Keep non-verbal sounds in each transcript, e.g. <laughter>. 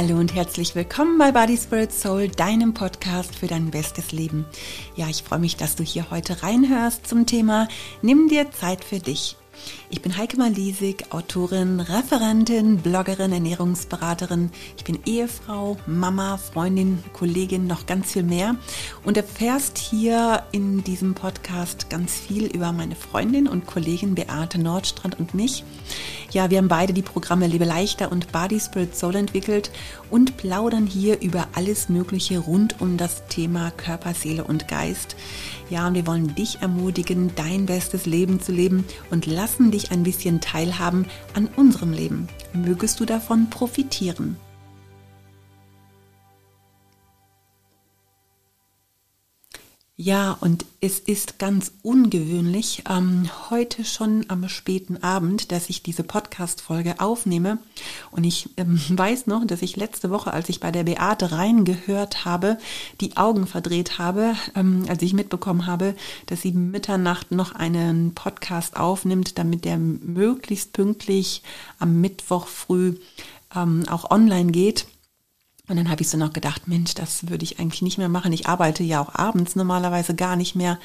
Hallo und herzlich willkommen bei Body Spirit Soul, deinem Podcast für dein bestes Leben. Ja, ich freue mich, dass du hier heute reinhörst zum Thema Nimm dir Zeit für dich. Ich bin Heike Malisig, Autorin, Referentin, Bloggerin, Ernährungsberaterin. Ich bin Ehefrau, Mama, Freundin, Kollegin, noch ganz viel mehr. Und erfährst hier in diesem Podcast ganz viel über meine Freundin und Kollegin Beate Nordstrand und mich. Ja, wir haben beide die Programme Lebe leichter und Body Spirit Soul entwickelt und plaudern hier über alles Mögliche rund um das Thema Körper, Seele und Geist. Ja, und wir wollen dich ermutigen, dein bestes Leben zu leben und lassen dich ein bisschen teilhaben an unserem Leben. Mögest du davon profitieren. Ja, und es ist ganz ungewöhnlich, ähm, heute schon am späten Abend, dass ich diese Podcast-Folge aufnehme. Und ich ähm, <laughs> weiß noch, dass ich letzte Woche, als ich bei der Beate reingehört habe, die Augen verdreht habe, ähm, als ich mitbekommen habe, dass sie Mitternacht noch einen Podcast aufnimmt, damit der möglichst pünktlich am Mittwoch früh ähm, auch online geht. Und dann habe ich so noch gedacht, Mensch, das würde ich eigentlich nicht mehr machen. Ich arbeite ja auch abends normalerweise gar nicht mehr.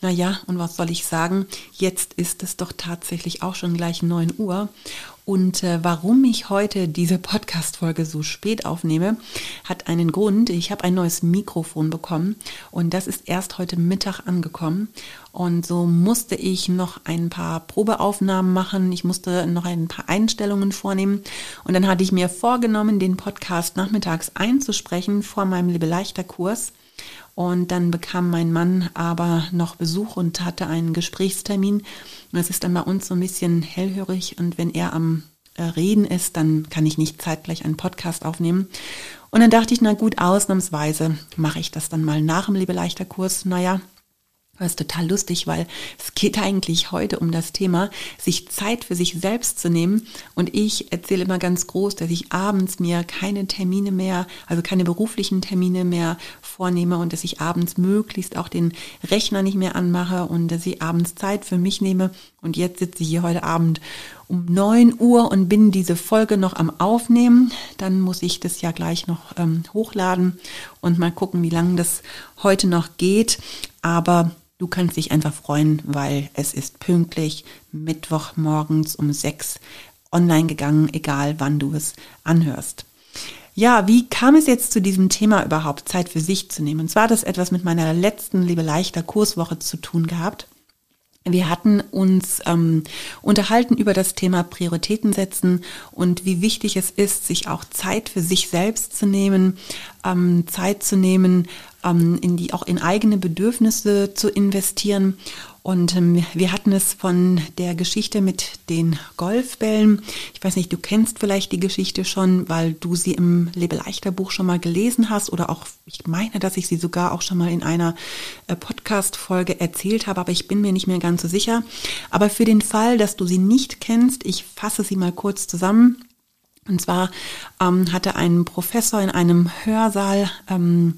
Naja, und was soll ich sagen? Jetzt ist es doch tatsächlich auch schon gleich 9 Uhr. Und äh, warum ich heute diese Podcast-Folge so spät aufnehme, hat einen Grund. Ich habe ein neues Mikrofon bekommen und das ist erst heute Mittag angekommen. Und so musste ich noch ein paar Probeaufnahmen machen. Ich musste noch ein paar Einstellungen vornehmen. Und dann hatte ich mir vorgenommen, den Podcast nachmittags einzusprechen vor meinem Liebe-Leichter-Kurs. Und dann bekam mein Mann aber noch Besuch und hatte einen Gesprächstermin. Es ist dann bei uns so ein bisschen hellhörig. Und wenn er am äh, Reden ist, dann kann ich nicht zeitgleich einen Podcast aufnehmen. Und dann dachte ich, na gut, ausnahmsweise mache ich das dann mal nach dem Lebeleichter-Kurs. Naja, das ist total lustig, weil es geht eigentlich heute um das Thema, sich Zeit für sich selbst zu nehmen. Und ich erzähle immer ganz groß, dass ich abends mir keine Termine mehr, also keine beruflichen Termine mehr vornehme und dass ich abends möglichst auch den Rechner nicht mehr anmache und dass ich abends Zeit für mich nehme. Und jetzt sitze ich hier heute Abend um neun Uhr und bin diese Folge noch am Aufnehmen. Dann muss ich das ja gleich noch ähm, hochladen und mal gucken, wie lange das heute noch geht. Aber Du kannst dich einfach freuen, weil es ist pünktlich Mittwoch morgens um sechs online gegangen, egal wann du es anhörst. Ja, wie kam es jetzt zu diesem Thema überhaupt, Zeit für sich zu nehmen? Und zwar hat das etwas mit meiner letzten Liebe leichter Kurswoche zu tun gehabt. Wir hatten uns ähm, unterhalten über das Thema Prioritäten setzen und wie wichtig es ist, sich auch Zeit für sich selbst zu nehmen, ähm, Zeit zu nehmen, ähm, in die auch in eigene Bedürfnisse zu investieren. Und ähm, wir hatten es von der Geschichte mit den Golfbällen. Ich weiß nicht, du kennst vielleicht die Geschichte schon, weil du sie im Lebeleichter Buch schon mal gelesen hast oder auch, ich meine, dass ich sie sogar auch schon mal in einer äh, Podcast-Folge erzählt habe, aber ich bin mir nicht mehr ganz so sicher. Aber für den Fall, dass du sie nicht kennst, ich fasse sie mal kurz zusammen. Und zwar ähm, hatte ein Professor in einem Hörsaal ähm,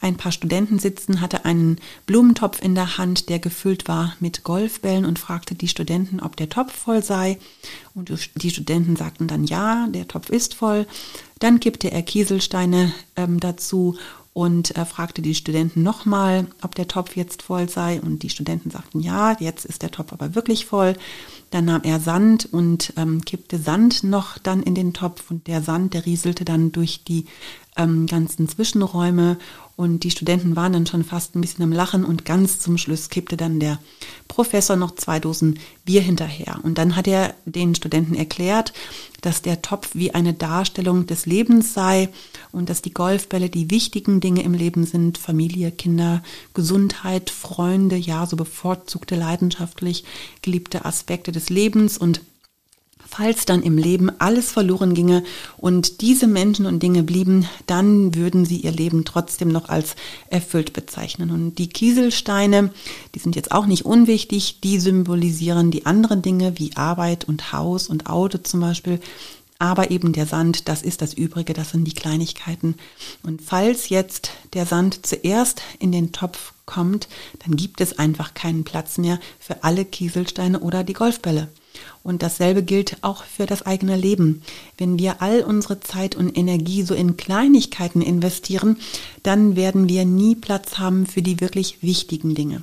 ein paar Studenten sitzen, hatte einen Blumentopf in der Hand, der gefüllt war mit Golfbällen und fragte die Studenten, ob der Topf voll sei. Und die Studenten sagten dann ja, der Topf ist voll. Dann kippte er Kieselsteine ähm, dazu und er fragte die Studenten nochmal, ob der Topf jetzt voll sei. Und die Studenten sagten ja, jetzt ist der Topf aber wirklich voll. Dann nahm er Sand und ähm, kippte Sand noch dann in den Topf und der Sand, der rieselte dann durch die ähm, ganzen Zwischenräume und die Studenten waren dann schon fast ein bisschen am Lachen und ganz zum Schluss kippte dann der Professor noch zwei Dosen Bier hinterher. Und dann hat er den Studenten erklärt, dass der Topf wie eine Darstellung des Lebens sei und dass die Golfbälle die wichtigen Dinge im Leben sind. Familie, Kinder, Gesundheit, Freunde, ja, so bevorzugte leidenschaftlich geliebte Aspekte des Lebens und Falls dann im Leben alles verloren ginge und diese Menschen und Dinge blieben, dann würden sie ihr Leben trotzdem noch als erfüllt bezeichnen. Und die Kieselsteine, die sind jetzt auch nicht unwichtig, die symbolisieren die anderen Dinge wie Arbeit und Haus und Auto zum Beispiel. Aber eben der Sand, das ist das Übrige, das sind die Kleinigkeiten. Und falls jetzt der Sand zuerst in den Topf kommt, dann gibt es einfach keinen Platz mehr für alle Kieselsteine oder die Golfbälle. Und dasselbe gilt auch für das eigene Leben. Wenn wir all unsere Zeit und Energie so in Kleinigkeiten investieren, dann werden wir nie Platz haben für die wirklich wichtigen Dinge.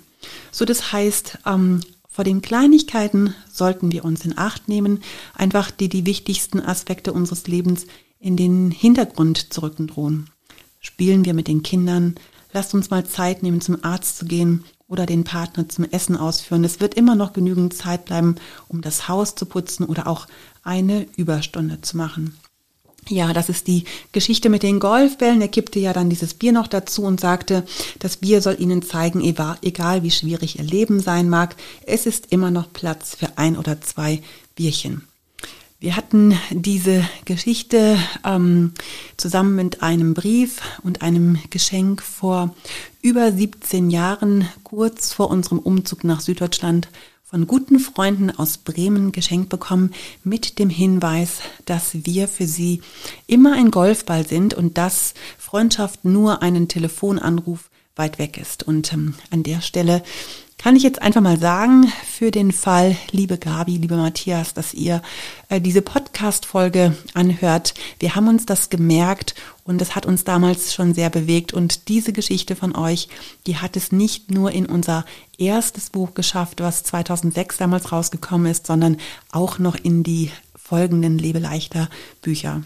So das heißt, ähm, vor den Kleinigkeiten sollten wir uns in Acht nehmen, einfach die die wichtigsten Aspekte unseres Lebens in den Hintergrund zu rücken drohen. Spielen wir mit den Kindern, lasst uns mal Zeit nehmen, zum Arzt zu gehen oder den Partner zum Essen ausführen. Es wird immer noch genügend Zeit bleiben, um das Haus zu putzen oder auch eine Überstunde zu machen. Ja, das ist die Geschichte mit den Golfbällen. Er kippte ja dann dieses Bier noch dazu und sagte, das Bier soll ihnen zeigen, egal wie schwierig ihr Leben sein mag, es ist immer noch Platz für ein oder zwei Bierchen. Wir hatten diese Geschichte ähm, zusammen mit einem Brief und einem Geschenk vor über 17 Jahren, kurz vor unserem Umzug nach Süddeutschland, von guten Freunden aus Bremen geschenkt bekommen mit dem Hinweis, dass wir für sie immer ein Golfball sind und dass Freundschaft nur einen Telefonanruf weit weg ist. Und ähm, an der Stelle kann ich jetzt einfach mal sagen, für den Fall, liebe Gabi, liebe Matthias, dass ihr äh, diese Podcast-Folge anhört. Wir haben uns das gemerkt und es hat uns damals schon sehr bewegt. Und diese Geschichte von euch, die hat es nicht nur in unser erstes Buch geschafft, was 2006 damals rausgekommen ist, sondern auch noch in die folgenden Lebe leichter Bücher.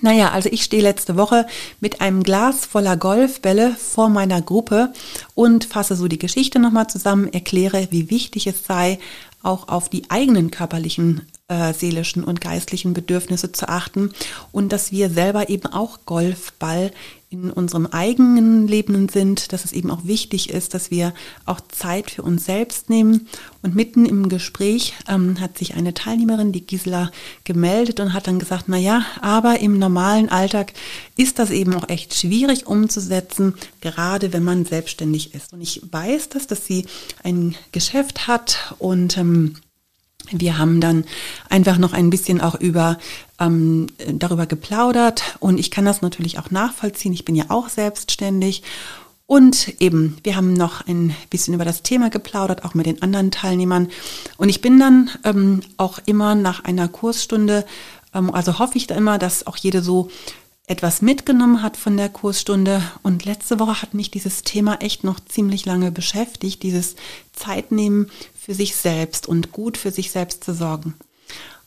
Naja, also ich stehe letzte Woche mit einem Glas voller Golfbälle vor meiner Gruppe und fasse so die Geschichte nochmal zusammen, erkläre, wie wichtig es sei, auch auf die eigenen körperlichen, äh, seelischen und geistlichen Bedürfnisse zu achten und dass wir selber eben auch Golfball in unserem eigenen Leben sind, dass es eben auch wichtig ist, dass wir auch Zeit für uns selbst nehmen. Und mitten im Gespräch ähm, hat sich eine Teilnehmerin, die Gisela, gemeldet und hat dann gesagt, na ja, aber im normalen Alltag ist das eben auch echt schwierig umzusetzen, gerade wenn man selbstständig ist. Und ich weiß das, dass sie ein Geschäft hat und ähm, wir haben dann einfach noch ein bisschen auch über ähm, darüber geplaudert und ich kann das natürlich auch nachvollziehen. Ich bin ja auch selbstständig und eben, wir haben noch ein bisschen über das Thema geplaudert, auch mit den anderen Teilnehmern. Und ich bin dann ähm, auch immer nach einer Kursstunde, ähm, also hoffe ich da immer, dass auch jede so etwas mitgenommen hat von der Kursstunde. Und letzte Woche hat mich dieses Thema echt noch ziemlich lange beschäftigt, dieses Zeitnehmen für sich selbst und gut für sich selbst zu sorgen.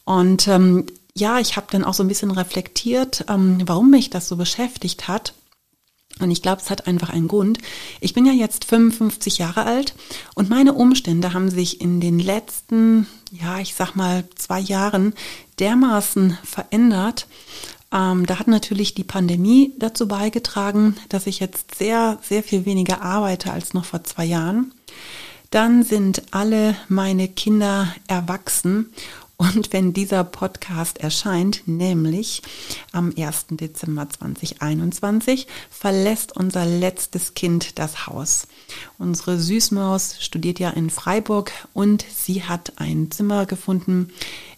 Und ähm, ja, ich habe dann auch so ein bisschen reflektiert, ähm, warum mich das so beschäftigt hat. Und ich glaube, es hat einfach einen Grund. Ich bin ja jetzt 55 Jahre alt und meine Umstände haben sich in den letzten, ja, ich sag mal, zwei Jahren dermaßen verändert, ähm, da hat natürlich die Pandemie dazu beigetragen, dass ich jetzt sehr, sehr viel weniger arbeite als noch vor zwei Jahren. Dann sind alle meine Kinder erwachsen und wenn dieser Podcast erscheint, nämlich am 1. Dezember 2021, verlässt unser letztes Kind das Haus. Unsere Süßmaus studiert ja in Freiburg und sie hat ein Zimmer gefunden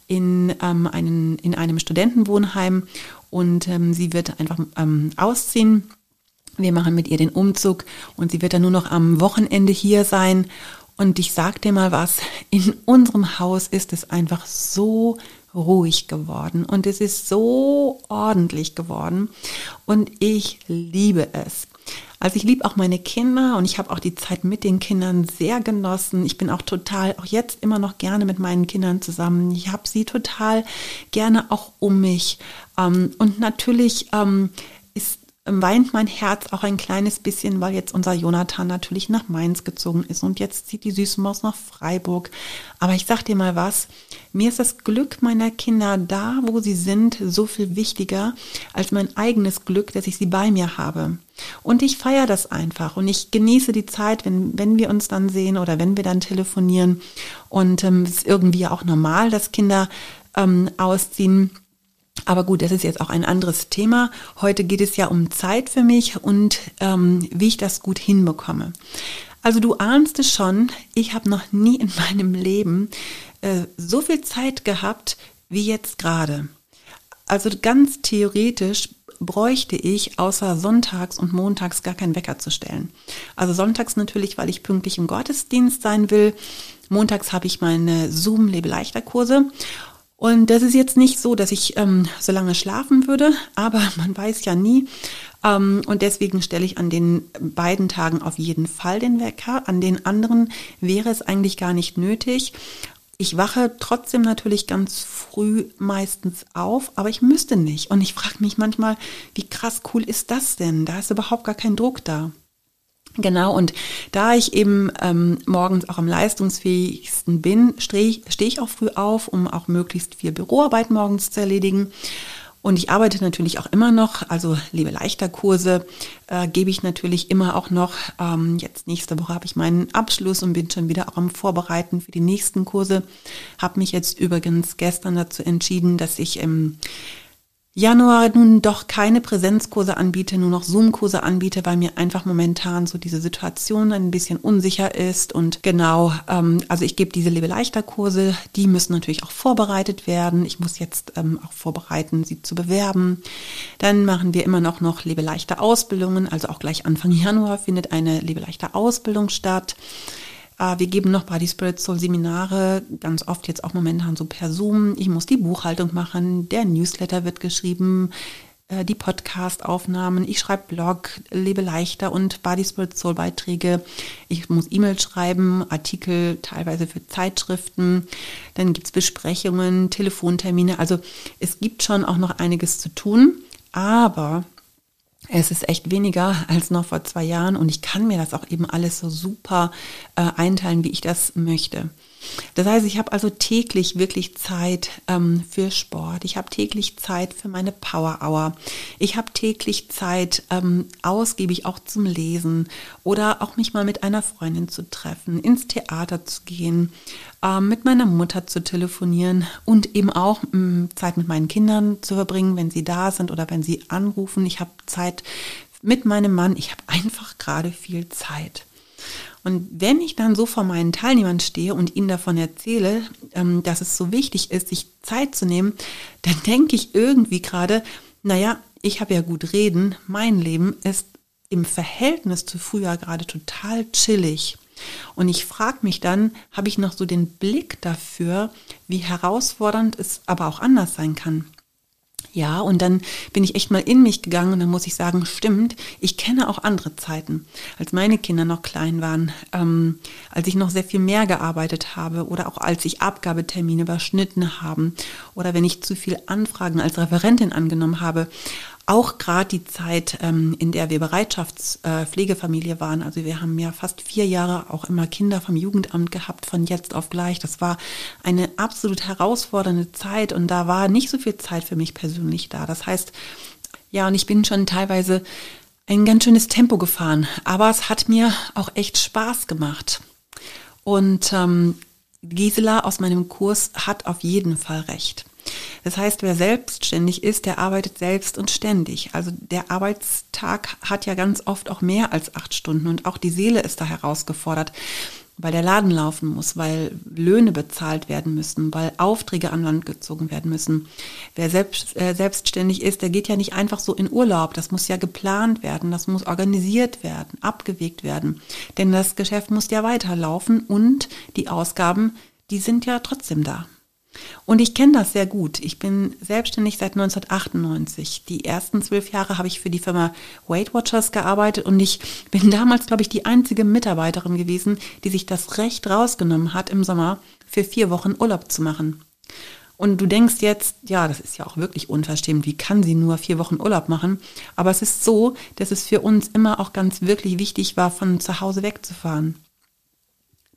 in, ähm, einen, in einem Studentenwohnheim und ähm, sie wird einfach ähm, ausziehen. Wir machen mit ihr den Umzug und sie wird dann nur noch am Wochenende hier sein. Und ich sag dir mal was, in unserem Haus ist es einfach so ruhig geworden und es ist so ordentlich geworden und ich liebe es. Also ich liebe auch meine Kinder und ich habe auch die Zeit mit den Kindern sehr genossen. Ich bin auch total, auch jetzt immer noch gerne mit meinen Kindern zusammen. Ich habe sie total gerne auch um mich. Ähm, und natürlich ähm, weint mein Herz auch ein kleines bisschen, weil jetzt unser Jonathan natürlich nach Mainz gezogen ist und jetzt zieht die süße Maus nach Freiburg. Aber ich sag dir mal was, mir ist das Glück meiner Kinder da, wo sie sind, so viel wichtiger als mein eigenes Glück, dass ich sie bei mir habe. Und ich feiere das einfach und ich genieße die Zeit, wenn, wenn wir uns dann sehen oder wenn wir dann telefonieren. Und ähm, es ist irgendwie auch normal, dass Kinder ähm, ausziehen. Aber gut, das ist jetzt auch ein anderes Thema. Heute geht es ja um Zeit für mich und ähm, wie ich das gut hinbekomme. Also du ahnst es schon, ich habe noch nie in <laughs> meinem Leben äh, so viel Zeit gehabt wie jetzt gerade. Also ganz theoretisch bräuchte ich außer sonntags und montags gar keinen Wecker zu stellen. Also sonntags natürlich, weil ich pünktlich im Gottesdienst sein will. Montags habe ich meine Zoom-Lebe-Leichter-Kurse. Und das ist jetzt nicht so, dass ich ähm, so lange schlafen würde, aber <laughs> man weiß ja nie. Ähm, und deswegen stelle ich an den beiden Tagen auf jeden Fall den Wecker. An den anderen wäre es eigentlich gar nicht nötig. Ich wache trotzdem natürlich ganz früh meistens auf, aber ich müsste nicht. Und ich frage mich manchmal, wie krass cool ist das denn? Da ist überhaupt gar kein Druck da. Genau, und da ich eben ähm, morgens auch am leistungsfähigsten bin, stehe steh ich auch früh auf, um auch möglichst viel Büroarbeit morgens zu erledigen. Und ich arbeite natürlich auch immer noch, also liebe leichter Kurse äh, gebe ich natürlich immer auch noch. Ähm, jetzt nächste Woche habe ich meinen Abschluss und bin schon wieder auch am Vorbereiten für die nächsten Kurse. Habe mich jetzt übrigens gestern dazu entschieden, dass ich im Januar nun doch keine Präsenzkurse anbiete, nur noch Zoom-Kurse anbiete, weil mir einfach momentan so diese Situation ein bisschen unsicher ist. Und genau, ähm, also ich gebe diese Lebe-Leichter-Kurse, die müssen natürlich auch vorbereitet werden. Ich muss jetzt ähm, auch vorbereiten, sie zu bewerben. Dann machen wir immer noch noch Lebe-Leichter-Ausbildungen, also auch gleich Anfang <laughs> Januar findet eine Lebe-Leichter-Ausbildung statt. Äh, wir geben noch Body Spirit Soul Seminare, ganz oft jetzt auch momentan so per Zoom. Ich muss die Buchhaltung machen, der Newsletter wird geschrieben, äh, die Podcast-Aufnahmen, ich schreibe Blog, lebe leichter und Body Spirit Soul Beiträge. Ich muss E-Mails schreiben, Artikel teilweise für Zeitschriften. Dann gibt's Besprechungen, Telefontermine. Also es gibt schon auch noch einiges zu tun. Aber es ist echt weniger als noch vor zwei Jahren und ich kann mir das auch eben alles so super äh, einteilen, wie ich das möchte. Das heißt, ich habe also täglich wirklich Zeit ähm, für Sport. Ich habe täglich Zeit für meine Power Hour. Ich habe täglich Zeit, ähm, ausgiebig auch zum Lesen oder auch mich mal mit einer Freundin zu treffen, ins Theater zu gehen, ähm, mit meiner Mutter zu telefonieren und eben auch ähm, Zeit mit meinen Kindern zu verbringen, wenn sie da sind oder wenn sie anrufen. Ich habe Zeit mit meinem Mann. Ich habe einfach gerade viel Zeit. Und wenn ich dann so vor meinen Teilnehmern stehe und ihnen davon erzähle, ähm, dass es so wichtig ist, sich Zeit zu nehmen, dann denke ich irgendwie gerade, naja, ich habe ja gut reden, mein Leben ist im Verhältnis zu früher gerade total chillig. Und ich frage mich dann, habe ich noch so den Blick dafür, wie herausfordernd es aber auch anders sein kann. Ja, und dann bin ich echt mal in mich gegangen und dann muss ich sagen, stimmt, ich kenne auch andere Zeiten. Als meine Kinder noch klein waren, ähm, als ich noch sehr viel mehr gearbeitet habe oder auch als ich Abgabetermine überschnitten haben oder wenn ich zu viel Anfragen als Referentin angenommen habe auch gerade die Zeit, ähm, in der wir Bereitschaftspflegefamilie äh, waren, also wir haben ja fast vier Jahre auch immer Kinder vom Jugendamt gehabt, von jetzt auf gleich. Das war eine absolut herausfordernde Zeit und da war nicht so viel Zeit für mich persönlich da. Das heißt, ja, und ich bin schon teilweise ein ganz schönes Tempo gefahren, aber es hat mir auch echt Spaß gemacht. Und ähm, Gisela aus meinem Kurs hat auf jeden Fall recht. Das heißt, wer selbstständig ist, der arbeitet selbst und ständig. Also der Arbeitstag hat ja ganz oft auch mehr als acht Stunden und auch die Seele ist da herausgefordert, weil der Laden laufen muss, weil Löhne bezahlt werden müssen, weil Aufträge an Land gezogen werden müssen. Wer selbst, äh, selbstständig ist, der geht ja nicht einfach so in Urlaub. Das muss ja geplant werden, das muss organisiert werden, abgewegt werden. Denn das Geschäft muss ja weiterlaufen und die Ausgaben, die sind ja trotzdem da. Und ich kenne das sehr gut. Ich bin selbstständig seit 1998. Die ersten zwölf Jahre habe ich für die Firma Weight Watchers gearbeitet und ich bin damals, glaube ich, die einzige Mitarbeiterin gewesen, die sich das Recht rausgenommen hat, im Sommer für vier Wochen Urlaub zu machen. Und du denkst jetzt, ja, das ist ja auch wirklich unverschämt. Wie kann sie nur vier Wochen Urlaub machen? Aber es ist so, dass es für uns immer auch ganz wirklich wichtig war, von zu Hause wegzufahren.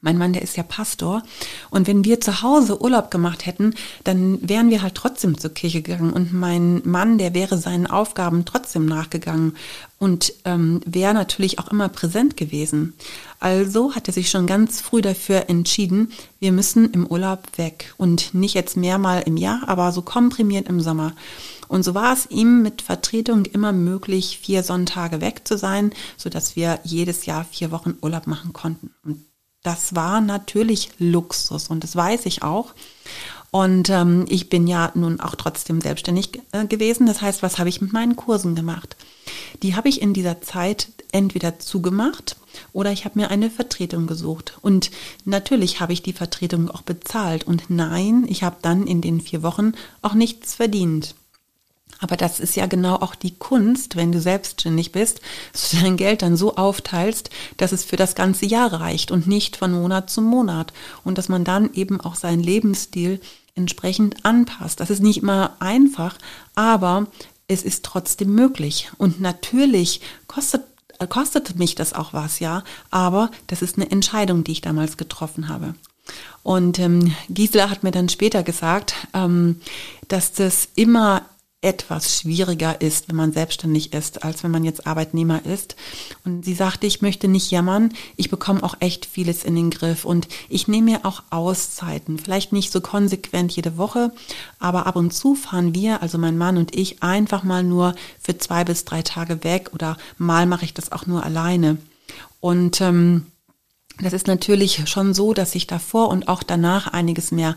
Mein Mann, der ist ja Pastor. Und wenn wir zu Hause Urlaub gemacht hätten, dann wären wir halt trotzdem zur Kirche gegangen. Und mein Mann, der wäre seinen Aufgaben trotzdem nachgegangen und ähm, wäre natürlich auch immer präsent gewesen. Also hat er sich schon ganz früh dafür entschieden, wir müssen im Urlaub weg. Und nicht jetzt mehrmal im Jahr, aber so komprimiert im Sommer. Und so war es ihm mit Vertretung immer möglich, vier Sonntage weg zu sein, sodass wir jedes Jahr vier Wochen Urlaub machen konnten. Und das war natürlich Luxus und das weiß ich auch. Und ähm, ich bin ja nun auch trotzdem selbstständig äh, gewesen. Das heißt, was habe ich mit meinen Kursen gemacht? Die habe ich in dieser Zeit entweder zugemacht oder ich habe mir eine Vertretung gesucht. Und natürlich habe ich die Vertretung auch bezahlt. Und nein, ich habe dann in den vier Wochen auch nichts verdient. Aber das ist ja genau auch die Kunst, wenn du selbstständig bist, dass du dein Geld dann so aufteilst, dass es für das ganze Jahr reicht und nicht von Monat zu Monat. Und dass man dann eben auch seinen Lebensstil entsprechend anpasst. Das ist nicht immer einfach, aber es ist trotzdem möglich. Und natürlich kostet kostet mich das auch was, ja, aber das ist eine Entscheidung, die ich damals getroffen habe. Und ähm, Gisela hat mir dann später gesagt, ähm, dass das immer etwas schwieriger ist, wenn man selbstständig ist, als wenn man jetzt Arbeitnehmer ist. Und sie sagte, ich möchte nicht jammern, ich bekomme auch echt vieles in den Griff und ich nehme mir auch Auszeiten, vielleicht nicht so konsequent jede Woche, aber ab und zu fahren wir, also mein Mann und ich, einfach mal nur für zwei bis drei Tage weg oder mal mache ich das auch nur alleine. Und ähm, das ist natürlich schon so, dass ich davor und auch danach einiges mehr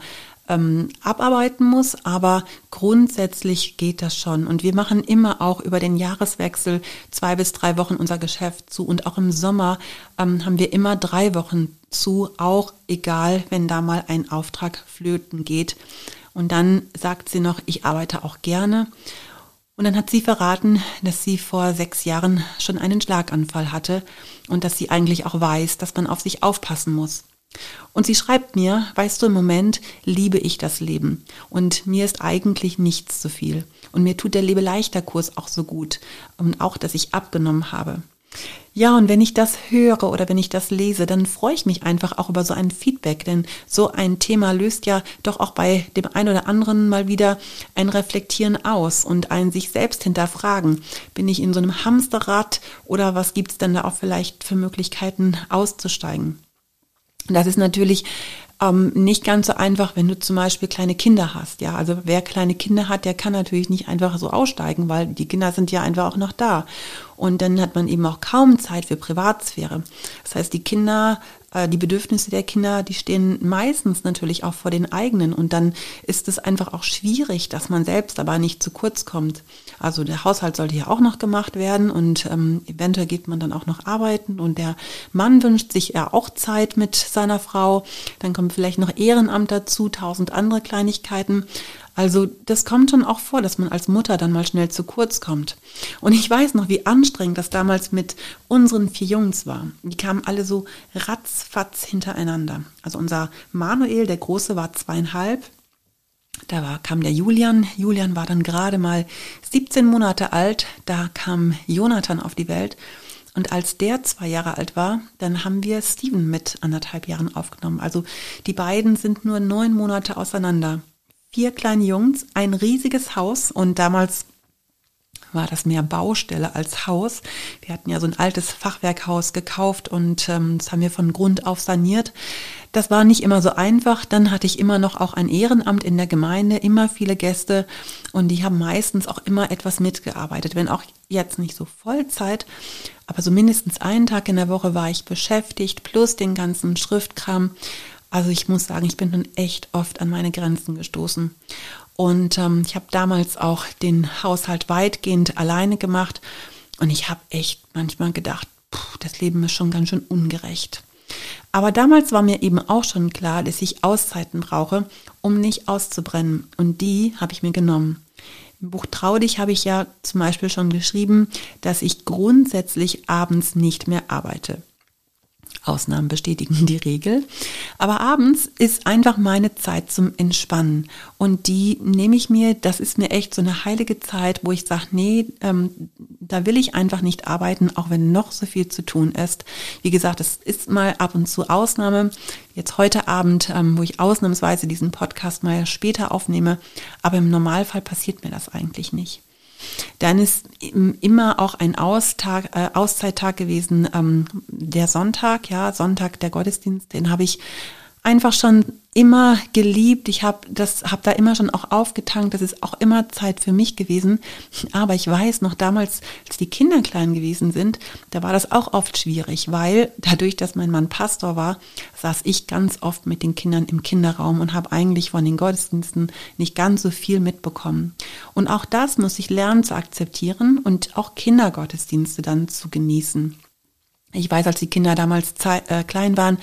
ähm, abarbeiten muss, aber grundsätzlich geht das schon. Und wir machen immer auch über den Jahreswechsel zwei bis drei Wochen unser Geschäft zu. Und auch im Sommer ähm, haben wir immer drei Wochen zu, auch egal, wenn da mal ein Auftrag flöten geht. Und dann sagt sie noch, ich arbeite auch gerne. Und dann hat sie verraten, dass sie vor sechs Jahren schon einen Schlaganfall hatte und dass sie eigentlich auch weiß, dass man auf sich aufpassen muss. Und sie schreibt mir, weißt du, im Moment liebe ich das Leben und mir ist eigentlich nichts zu viel. Und mir tut der Lebeleichter-Kurs auch so gut und auch, dass ich abgenommen habe. Ja, und wenn ich das höre oder wenn ich das lese, dann freue ich mich einfach auch über so ein Feedback, denn so ein Thema löst ja doch auch bei dem einen oder anderen mal wieder ein Reflektieren aus und ein sich selbst hinterfragen. Bin ich in so einem Hamsterrad oder was gibt es denn da auch vielleicht für Möglichkeiten auszusteigen? Das ist natürlich ähm, nicht ganz so einfach, wenn du zum Beispiel kleine Kinder hast. Ja, also wer kleine Kinder hat, der kann natürlich nicht einfach so aussteigen, weil die Kinder sind ja einfach auch noch da. Und dann hat man eben auch kaum Zeit für Privatsphäre. Das heißt, die Kinder die Bedürfnisse der Kinder, die stehen meistens natürlich auch vor den eigenen. Und dann ist es einfach auch schwierig, dass man selbst aber nicht zu kurz kommt. Also der Haushalt sollte ja auch noch gemacht werden und ähm, eventuell geht man dann auch noch arbeiten und der Mann wünscht sich ja auch Zeit mit seiner Frau. Dann kommt vielleicht noch Ehrenamt dazu, tausend andere Kleinigkeiten. Also das kommt schon auch vor, dass man als Mutter dann mal schnell zu kurz kommt. Und ich weiß noch, wie anstrengend das damals mit unseren vier Jungs war. Die kamen alle so ratzfatz hintereinander. Also unser Manuel, der Große, war zweieinhalb. Da war, kam der Julian. Julian war dann gerade mal 17 Monate alt. Da kam Jonathan auf die Welt. Und als der zwei Jahre alt war, dann haben wir Steven mit anderthalb Jahren aufgenommen. Also die beiden sind nur neun Monate auseinander vier kleine Jungs, ein riesiges Haus und damals war das mehr Baustelle als Haus. Wir hatten ja so ein altes Fachwerkhaus gekauft und ähm, das haben wir von Grund auf saniert. Das war nicht immer so einfach. Dann hatte ich immer noch auch ein Ehrenamt in der Gemeinde, immer viele Gäste und die haben meistens auch immer etwas mitgearbeitet, wenn auch jetzt nicht so Vollzeit, aber so mindestens einen Tag in der Woche war ich beschäftigt, plus den ganzen Schriftkram. Also ich muss sagen, ich bin dann echt oft an meine Grenzen gestoßen. Und ähm, ich habe damals auch den Haushalt weitgehend alleine gemacht. Und ich habe echt manchmal gedacht, puh, das Leben ist schon ganz schön ungerecht. Aber damals war mir eben auch schon klar, dass ich Auszeiten brauche, um nicht auszubrennen. Und die habe ich mir genommen. Im Buch Trau dich habe ich ja zum Beispiel schon geschrieben, dass ich grundsätzlich abends nicht mehr arbeite. Ausnahmen bestätigen die Regel. Aber abends ist einfach meine Zeit zum Entspannen. Und die nehme ich mir, das ist mir echt so eine heilige Zeit, wo ich sage, nee, ähm, da will ich einfach nicht arbeiten, auch wenn noch so viel zu tun ist. Wie gesagt, es ist mal ab und zu Ausnahme. Jetzt heute Abend, ähm, wo ich ausnahmsweise diesen Podcast mal später aufnehme. Aber im Normalfall passiert mir das eigentlich nicht. Dann ist immer auch ein Austag, äh, Auszeittag gewesen, ähm, der Sonntag, ja, Sonntag der Gottesdienst, den habe ich einfach schon immer geliebt. Ich habe das, habe da immer schon auch aufgetankt. Das ist auch immer Zeit für mich gewesen. Aber ich weiß noch damals, als die Kinder klein gewesen sind, da war das auch oft schwierig, weil dadurch, dass mein Mann Pastor war, saß ich ganz oft mit den Kindern im Kinderraum und habe eigentlich von den Gottesdiensten nicht ganz so viel mitbekommen. Und auch das muss ich lernen zu akzeptieren und auch Kindergottesdienste dann zu genießen. Ich weiß, als die Kinder damals äh, klein waren,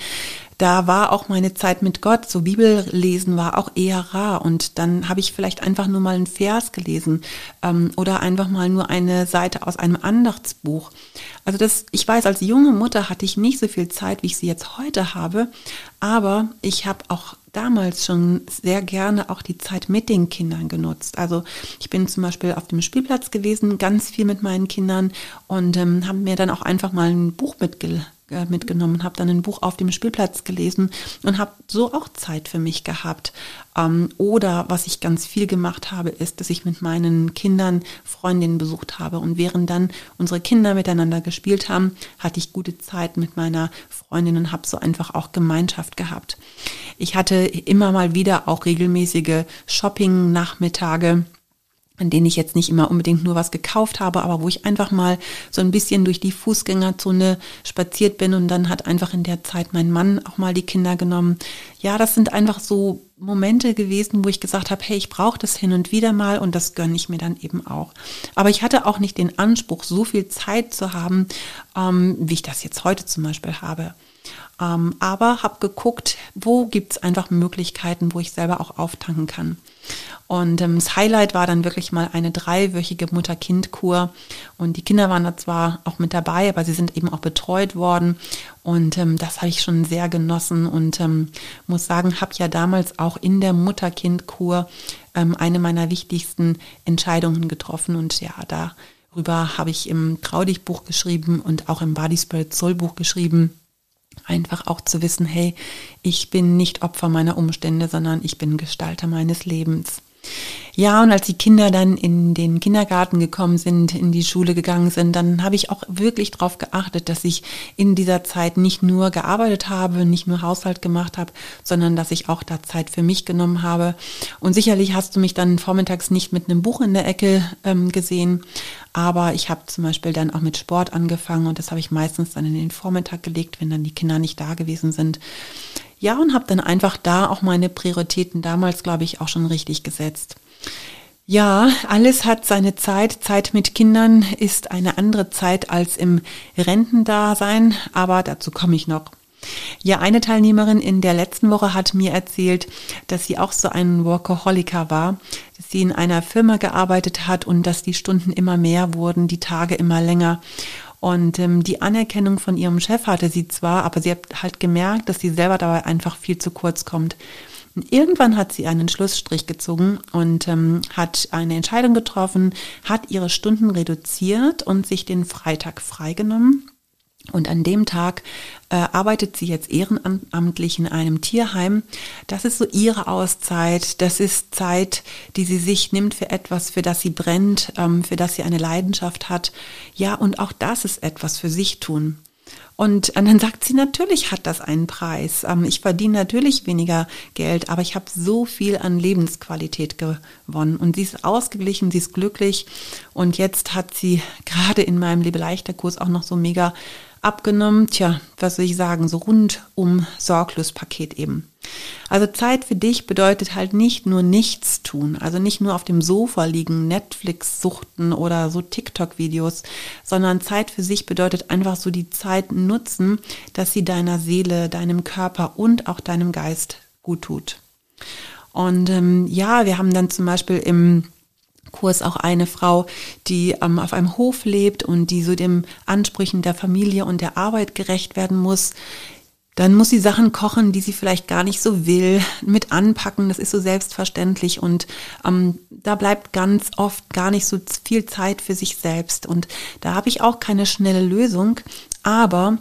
da war auch meine Zeit mit Gott, so Bibellesen war auch eher rar. Und dann habe ich vielleicht einfach nur mal einen Vers gelesen ähm, oder einfach mal nur eine Seite aus einem Andachtsbuch. Also das, ich weiß, als junge Mutter hatte ich nicht so viel Zeit, wie ich sie jetzt heute habe, aber ich habe auch damals schon sehr gerne auch die Zeit mit den Kindern genutzt. Also ich bin zum Beispiel auf dem Spielplatz gewesen, ganz viel mit meinen Kindern und ähm, haben mir dann auch einfach mal ein Buch mitgelassen äh, mitgenommen, habe dann ein Buch auf dem Spielplatz gelesen und habe so auch Zeit für mich gehabt. Ähm, oder was ich ganz viel gemacht habe, ist, dass ich mit meinen Kindern Freundinnen besucht habe. Und während dann unsere Kinder miteinander gespielt haben, hatte ich gute Zeit mit meiner Freundin und habe so einfach auch Gemeinschaft gehabt. Ich hatte immer mal wieder auch regelmäßige Shopping-Nachmittage an denen ich jetzt nicht immer unbedingt nur was gekauft habe, aber wo ich einfach mal so ein bisschen durch die Fußgängerzone spaziert bin und dann hat einfach in der Zeit mein Mann auch mal die Kinder genommen. Ja, das sind einfach so Momente gewesen, wo ich gesagt habe, hey, ich brauche das hin und wieder mal und das gönne ich mir dann eben auch. Aber ich hatte auch nicht den Anspruch, so viel Zeit zu haben, ähm, wie ich das jetzt heute zum Beispiel habe. Ähm, aber habe geguckt, wo gibt es einfach Möglichkeiten, wo ich selber auch auftanken kann. Und ähm, das Highlight war dann wirklich mal eine dreiwöchige Mutter-Kind-Kur. Und die Kinder waren da zwar auch mit dabei, aber sie sind eben auch betreut worden. Und ähm, das habe ich schon sehr genossen und ähm, muss sagen, habe ja damals auch in der Mutter-Kind-Kur ähm, eine meiner wichtigsten Entscheidungen getroffen. Und ja, darüber habe ich im Traudig-Buch geschrieben und auch im Body Spirit Soul Buch geschrieben Einfach auch zu wissen, hey, ich bin nicht Opfer meiner Umstände, sondern ich bin Gestalter meines Lebens. Ja, und als die Kinder dann in den Kindergarten gekommen sind, in die Schule gegangen sind, dann habe ich auch wirklich darauf geachtet, dass ich in dieser Zeit nicht nur gearbeitet habe, nicht nur Haushalt gemacht habe, sondern dass ich auch da Zeit für mich genommen habe. Und sicherlich hast du mich dann vormittags nicht mit einem Buch in der Ecke ähm, gesehen, aber ich habe zum Beispiel dann auch mit Sport angefangen und das habe ich meistens dann in den Vormittag gelegt, wenn dann die Kinder nicht da gewesen sind. Ja, und habe dann einfach da auch meine Prioritäten damals, glaube ich, auch schon richtig gesetzt. Ja, alles hat seine Zeit. Zeit mit Kindern ist eine andere Zeit als im Rentendasein, aber dazu komme ich noch. Ja, eine Teilnehmerin in der letzten Woche hat mir erzählt, dass sie auch so ein Workaholiker war, dass sie in einer Firma gearbeitet hat und dass die Stunden immer mehr wurden, die Tage immer länger. Und ähm, die Anerkennung von ihrem Chef hatte sie zwar, aber sie hat halt gemerkt, dass sie selber dabei einfach viel zu kurz kommt. Und irgendwann hat sie einen Schlussstrich gezogen und ähm, hat eine Entscheidung getroffen, hat ihre Stunden reduziert und sich den Freitag freigenommen und an dem Tag äh, arbeitet sie jetzt ehrenamtlich in einem Tierheim. Das ist so ihre Auszeit. Das ist Zeit, die sie sich nimmt für etwas, für das sie brennt, ähm, für das sie eine Leidenschaft hat. Ja, und auch das ist etwas für sich tun. Und dann sagt sie, natürlich hat das einen Preis. Ähm, ich verdiene natürlich weniger Geld, aber ich habe so viel an Lebensqualität gewonnen. Und sie ist ausgeglichen, sie ist glücklich. Und jetzt hat sie <laughs> gerade in meinem Lebeleichter-Kurs auch noch so mega abgenommen. Tja, was soll ich sagen, so rundum sorglos Paket eben. Also Zeit für dich bedeutet halt nicht nur nichts tun, also nicht nur auf dem Sofa liegen, Netflix suchten oder so TikTok-Videos, sondern Zeit für sich bedeutet einfach so die Zeit nutzen, dass sie deiner Seele, deinem Körper und auch deinem Geist gut tut. Und ähm, ja, wir haben dann zum Beispiel im Kurs auch eine Frau, die ähm, auf einem Hof lebt und die so dem Ansprüchen der Familie und der Arbeit gerecht werden muss. Dann muss sie Sachen kochen, die sie vielleicht gar nicht so will, mit anpacken. Das ist so selbstverständlich und ähm, da bleibt ganz oft gar nicht so viel Zeit für sich selbst. Und da habe ich auch keine schnelle Lösung. Aber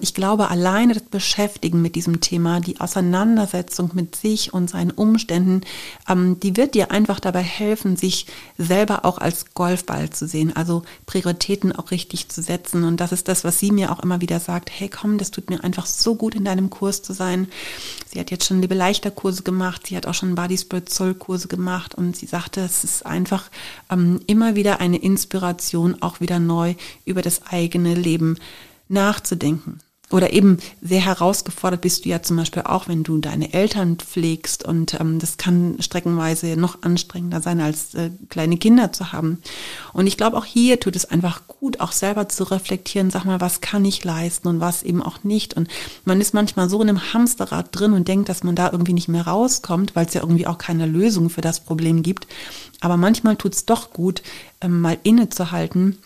ich glaube, alleine das Beschäftigen mit diesem Thema, die Auseinandersetzung mit sich und seinen Umständen, ähm, die wird dir einfach dabei helfen, sich selber auch als Golfball zu sehen, also Prioritäten auch richtig zu setzen. Und das ist das, was sie mir auch immer wieder sagt. Hey, komm, das tut mir einfach so gut in deinem Kurs zu sein. Sie hat jetzt schon liebe leichter Kurse gemacht. Sie hat auch schon Body Spirit Soul Kurse gemacht und sie sagte, es ist einfach ähm, immer wieder eine Inspiration, auch wieder neu über das eigene Leben nachzudenken oder eben sehr herausgefordert bist du ja zum Beispiel auch, wenn du deine Eltern pflegst und ähm, das kann streckenweise noch anstrengender sein, als äh, kleine Kinder zu haben. Und ich glaube, auch hier tut es einfach gut, auch selber zu reflektieren, sag mal, was kann ich leisten und was eben auch nicht. Und man ist manchmal so in einem Hamsterrad drin und denkt, dass man da irgendwie nicht mehr rauskommt, weil es ja irgendwie auch keine Lösung für das Problem gibt. Aber manchmal tut es doch gut, ähm, mal innezuhalten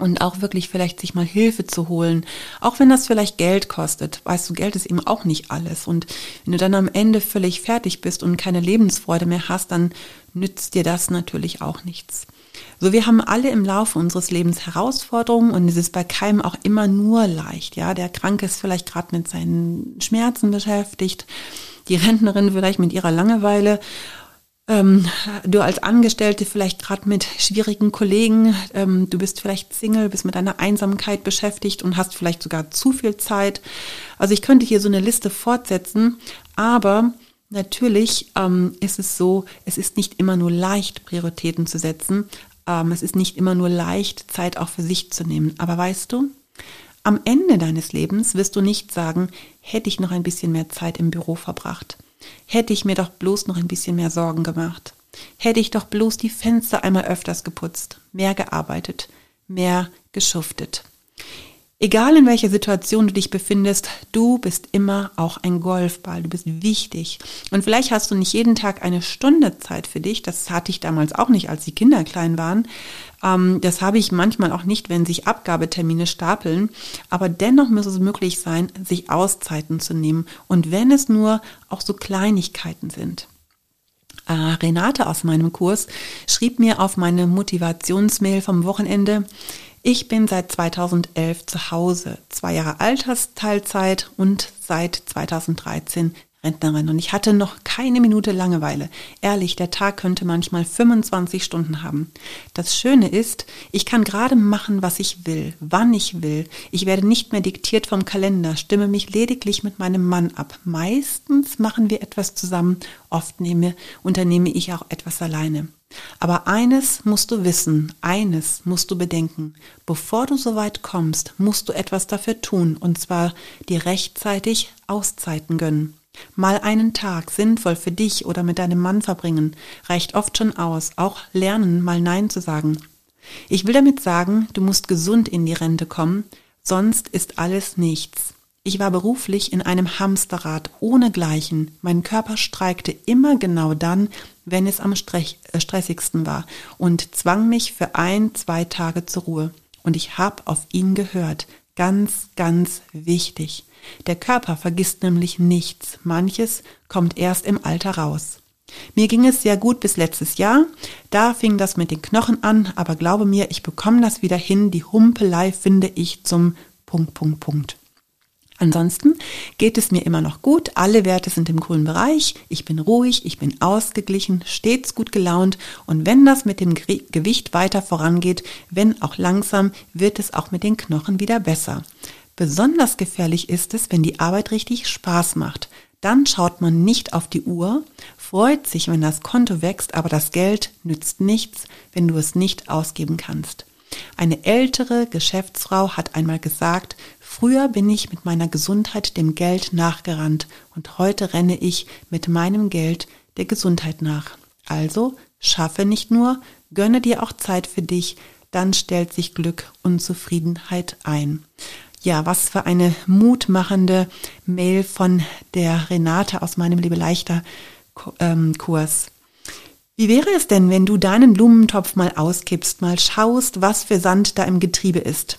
und auch wirklich vielleicht sich mal Hilfe zu holen, auch wenn das vielleicht Geld kostet. Weißt du, Geld ist eben auch nicht alles. Und wenn du dann am Ende völlig fertig bist und keine Lebensfreude mehr hast, dann nützt dir das natürlich auch nichts. So, wir haben alle im Laufe unseres Lebens Herausforderungen und es ist bei keinem auch immer nur leicht. Ja, der Kranke ist vielleicht gerade mit seinen Schmerzen beschäftigt, die Rentnerin vielleicht mit ihrer Langeweile ähm, du als Angestellte vielleicht gerade mit schwierigen Kollegen, ähm, du bist vielleicht Single, bist mit deiner Einsamkeit beschäftigt und hast vielleicht sogar zu viel Zeit. Also ich könnte hier so eine Liste fortsetzen, aber natürlich ähm, ist es so, es ist nicht immer nur leicht, Prioritäten zu setzen. Ähm, es ist nicht immer nur leicht, Zeit auch für sich zu nehmen. Aber weißt du, am Ende deines Lebens wirst du nicht sagen, hätte ich noch ein bisschen mehr Zeit im Büro verbracht Hätte ich mir doch bloß noch ein bisschen mehr Sorgen gemacht. Hätte ich doch bloß die Fenster einmal öfters geputzt, mehr gearbeitet, mehr geschuftet. Egal in welcher Situation du dich befindest, du bist immer auch ein Golfball, du bist wichtig. Und vielleicht hast du nicht jeden Tag eine Stunde Zeit für dich, das hatte ich damals auch nicht, als die Kinder klein waren. Ähm, das habe ich manchmal auch nicht, wenn sich Abgabetermine stapeln. Aber dennoch muss es möglich sein, sich Auszeiten zu nehmen. Und wenn es nur auch so Kleinigkeiten sind. Äh, Renate aus meinem Kurs schrieb mir auf meine Motivationsmail vom Wochenende, ich bin seit 2011 zu Hause, zwei Jahre Altersteilzeit und seit 2013 Rentnerin und ich hatte noch keine Minute Langeweile. Ehrlich, der Tag könnte manchmal 25 Stunden haben. Das Schöne ist, ich kann gerade machen, was ich will, wann ich will. Ich werde nicht mehr diktiert vom Kalender, stimme mich lediglich mit meinem Mann ab. Meistens machen wir etwas zusammen, oft nehme, unternehme ich auch etwas alleine. Aber eines musst du wissen, eines musst du bedenken. Bevor du so weit kommst, musst du etwas dafür tun, und zwar dir rechtzeitig Auszeiten gönnen. Mal einen Tag sinnvoll für dich oder mit deinem Mann verbringen, reicht oft schon aus, auch lernen, mal Nein zu sagen. Ich will damit sagen, du musst gesund in die Rente kommen, sonst ist alles nichts. Ich war beruflich in einem Hamsterrad ohne Gleichen. Mein Körper streikte immer genau dann, wenn es am äh, stressigsten war und zwang mich für ein, zwei Tage zur Ruhe. Und ich habe auf ihn gehört. Ganz, ganz wichtig. Der Körper vergisst nämlich nichts. Manches kommt erst im Alter raus. Mir ging es sehr gut bis letztes Jahr. Da fing das mit den Knochen an, aber glaube mir, ich bekomme das wieder hin. Die Humpelei finde ich zum Punkt, Punkt, Punkt. Ansonsten geht es mir immer noch gut. Alle Werte sind im grünen Bereich. Ich bin ruhig, ich bin ausgeglichen, stets gut gelaunt. Und wenn das mit dem Gewicht weiter vorangeht, wenn auch langsam, wird es auch mit den Knochen wieder besser. Besonders gefährlich ist es, wenn die Arbeit richtig Spaß macht. Dann schaut man nicht auf die Uhr, freut sich, wenn das Konto wächst, aber das Geld nützt nichts, wenn du es nicht ausgeben kannst. Eine ältere Geschäftsfrau hat einmal gesagt, Früher bin ich mit meiner Gesundheit dem Geld nachgerannt und heute renne ich mit meinem Geld der Gesundheit nach. Also schaffe nicht nur, gönne dir auch Zeit für dich, dann stellt sich Glück und Zufriedenheit ein. Ja, was für eine mutmachende Mail von der Renate aus meinem Liebe leichter ähm, Kurs. Wie wäre es denn, wenn du deinen Blumentopf mal auskippst, mal schaust, was für Sand da im Getriebe ist?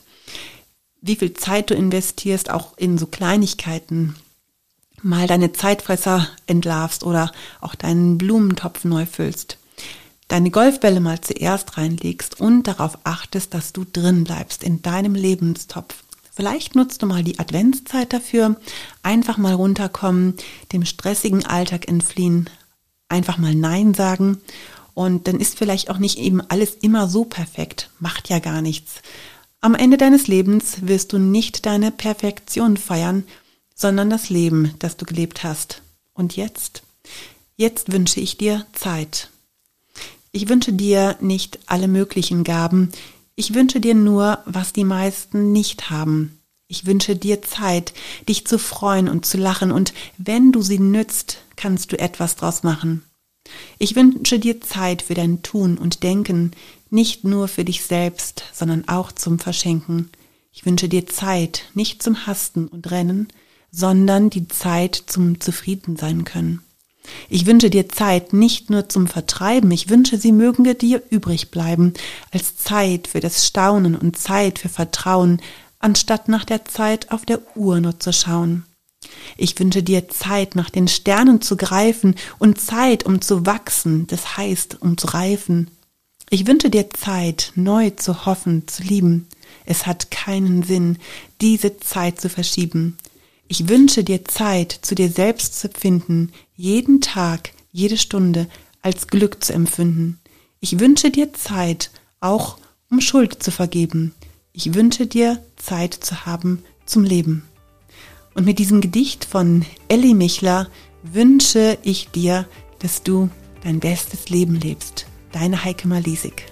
Wie viel Zeit du investierst, auch in so Kleinigkeiten, mal deine Zeitfresser entlarvst oder auch deinen Blumentopf neu füllst, deine Golfbälle mal zuerst reinlegst und darauf achtest, dass du drin bleibst in deinem Lebenstopf. Vielleicht nutzt du mal die Adventszeit dafür, einfach mal runterkommen, dem stressigen Alltag entfliehen, einfach mal Nein sagen. Und dann ist vielleicht auch nicht eben alles immer so perfekt, macht ja gar nichts. Am Ende deines Lebens wirst du nicht deine Perfektion feiern, sondern das Leben, das du gelebt hast. Und jetzt? Jetzt wünsche ich dir Zeit. Ich wünsche dir nicht alle möglichen Gaben, ich wünsche dir nur, was die meisten nicht haben. Ich wünsche dir Zeit, dich zu freuen und zu lachen, und wenn du sie nützt, kannst du etwas draus machen. Ich wünsche dir Zeit für dein Tun und Denken, nicht nur für dich selbst, sondern auch zum Verschenken. Ich wünsche dir Zeit, nicht zum Hasten und Rennen, sondern die Zeit zum Zufrieden sein können. Ich wünsche dir Zeit nicht nur zum Vertreiben, ich wünsche, sie mögen dir übrig bleiben, als Zeit für das Staunen und Zeit für Vertrauen, anstatt nach der Zeit auf der Uhr nur zu schauen. Ich wünsche dir Zeit, nach den Sternen zu greifen und Zeit, um zu wachsen, das heißt, um zu reifen. Ich wünsche dir Zeit, neu zu hoffen, zu lieben. Es hat keinen Sinn, diese Zeit zu verschieben. Ich wünsche dir Zeit, zu dir selbst zu finden, jeden Tag, jede Stunde als Glück zu empfinden. Ich wünsche dir Zeit, auch um Schuld zu vergeben. Ich wünsche dir Zeit zu haben zum Leben. Und mit diesem Gedicht von Elli Michler wünsche ich dir, dass du dein bestes Leben lebst. Deine Heike Malisik.